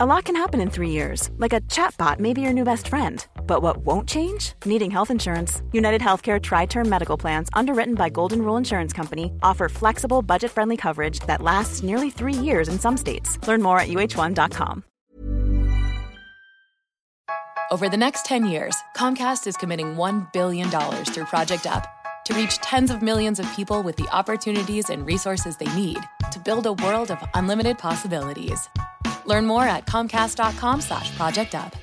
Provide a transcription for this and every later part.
A lot can happen in three years, like a chatbot may be your new best friend. But what won't change? Needing health insurance. United Healthcare Tri Term Medical Plans, underwritten by Golden Rule Insurance Company, offer flexible, budget friendly coverage that lasts nearly three years in some states. Learn more at uh1.com. Over the next 10 years, Comcast is committing $1 billion through Project Up to reach tens of millions of people with the opportunities and resources they need to build a world of unlimited possibilities. Learn more at comcast.com slash project up.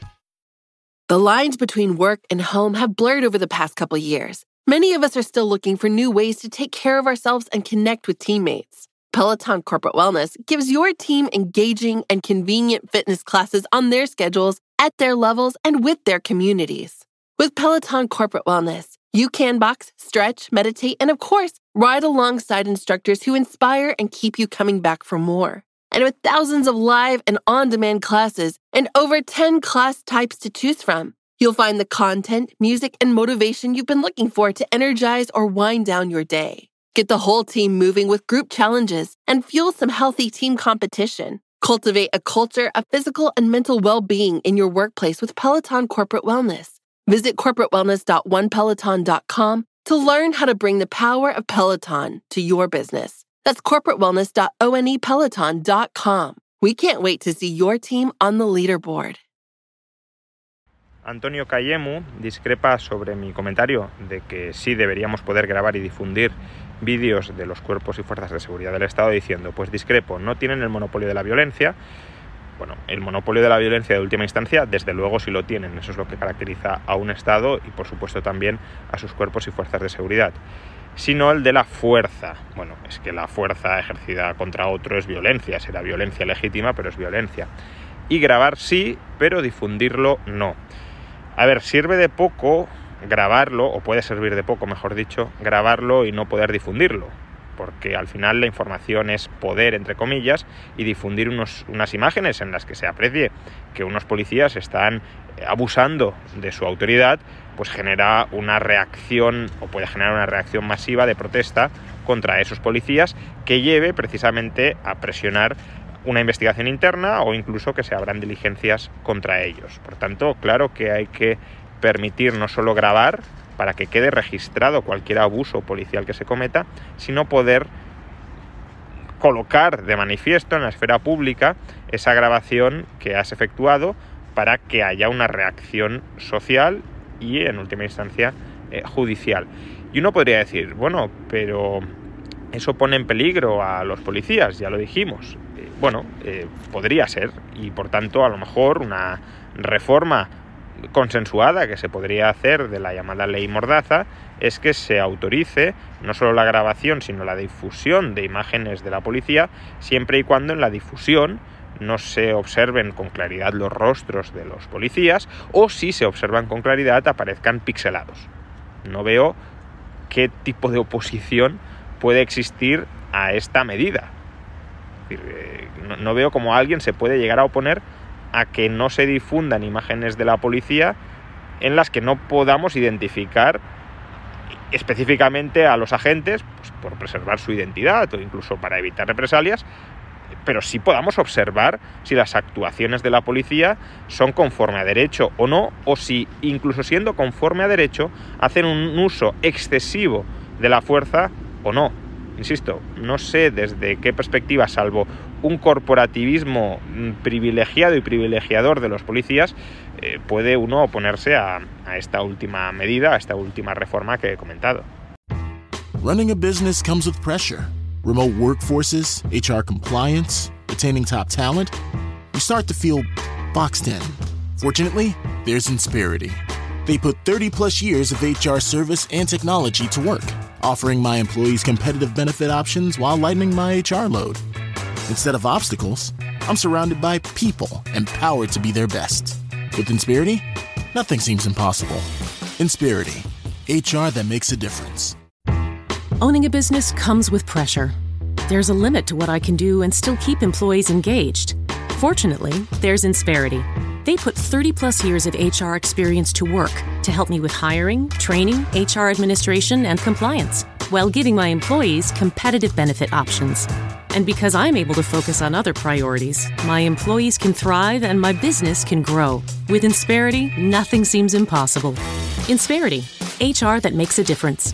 The lines between work and home have blurred over the past couple years. Many of us are still looking for new ways to take care of ourselves and connect with teammates. Peloton Corporate Wellness gives your team engaging and convenient fitness classes on their schedules, at their levels, and with their communities. With Peloton Corporate Wellness, you can box, stretch, meditate, and of course, ride alongside instructors who inspire and keep you coming back for more. And with thousands of live and on demand classes and over 10 class types to choose from, you'll find the content, music, and motivation you've been looking for to energize or wind down your day. Get the whole team moving with group challenges and fuel some healthy team competition. Cultivate a culture of physical and mental well being in your workplace with Peloton Corporate Wellness. Visit corporatewellness.onepeloton.com to learn how to bring the power of Peloton to your business. That's corporatewellness.onepeloton.com. We can't wait to see your team on the leaderboard. Antonio Cayemu discrepa sobre mi comentario de que sí deberíamos poder grabar y difundir vídeos de los cuerpos y fuerzas de seguridad del Estado diciendo, pues discrepo, no tienen el monopolio de la violencia. Bueno, el monopolio de la violencia de última instancia, desde luego sí lo tienen, eso es lo que caracteriza a un Estado y por supuesto también a sus cuerpos y fuerzas de seguridad sino el de la fuerza. Bueno, es que la fuerza ejercida contra otro es violencia, será violencia legítima, pero es violencia. Y grabar sí, pero difundirlo no. A ver, sirve de poco grabarlo, o puede servir de poco, mejor dicho, grabarlo y no poder difundirlo, porque al final la información es poder, entre comillas, y difundir unas imágenes en las que se aprecie que unos policías están abusando de su autoridad, pues genera una reacción o puede generar una reacción masiva de protesta contra esos policías que lleve precisamente a presionar una investigación interna o incluso que se abran diligencias contra ellos. Por tanto, claro que hay que permitir no solo grabar para que quede registrado cualquier abuso policial que se cometa, sino poder colocar de manifiesto en la esfera pública esa grabación que has efectuado para que haya una reacción social y en última instancia eh, judicial. Y uno podría decir, bueno, pero eso pone en peligro a los policías, ya lo dijimos. Eh, bueno, eh, podría ser y por tanto a lo mejor una reforma consensuada que se podría hacer de la llamada ley Mordaza es que se autorice no solo la grabación sino la difusión de imágenes de la policía siempre y cuando en la difusión no se observen con claridad los rostros de los policías o si se observan con claridad aparezcan pixelados. No veo qué tipo de oposición puede existir a esta medida. Eh, no veo cómo alguien se puede llegar a oponer a que no se difundan imágenes de la policía en las que no podamos identificar específicamente a los agentes pues, por preservar su identidad o incluso para evitar represalias, pero sí podamos observar si las actuaciones de la policía son conforme a derecho o no, o si incluso siendo conforme a derecho hacen un uso excesivo de la fuerza o no. Insisto, no sé desde qué perspectiva, salvo un corporativismo privilegiado y privilegiador de los policías, eh, puede uno oponerse a, a esta última medida, a esta última reforma que he comentado. Running a business comes with pressure. Remote workforces, HR compliance, retaining top talent, you start to feel boxed in. Fortunately, there's Insperity. They put 30 plus years of HR service and technology to work, offering my employees competitive benefit options while lightening my HR load. Instead of obstacles, I'm surrounded by people empowered to be their best. With Insperity, nothing seems impossible. Insperity, HR that makes a difference. Owning a business comes with pressure. There's a limit to what I can do and still keep employees engaged. Fortunately, there's Insperity. They put 30 plus years of HR experience to work to help me with hiring, training, HR administration, and compliance, while giving my employees competitive benefit options. And because I'm able to focus on other priorities, my employees can thrive and my business can grow. With Insperity, nothing seems impossible. Insperity, HR that makes a difference.